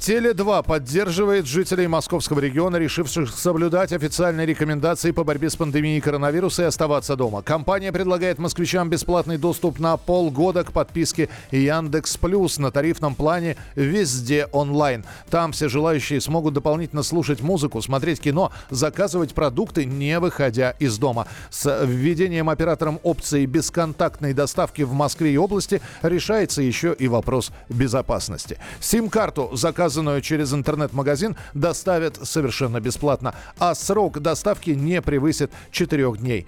Теле2 поддерживает жителей московского региона, решивших соблюдать официальные рекомендации по борьбе с пандемией коронавируса и оставаться дома. Компания предлагает москвичам бесплатный доступ на полгода к подписке Яндекс Плюс на тарифном плане везде онлайн. Там все желающие смогут дополнительно слушать музыку, смотреть кино, заказывать продукты, не выходя из дома. С введением оператором опции бесконтактной доставки в Москве и области решается еще и вопрос безопасности. Сим-карту заказывают заказанную через интернет-магазин, доставят совершенно бесплатно, а срок доставки не превысит 4 дней.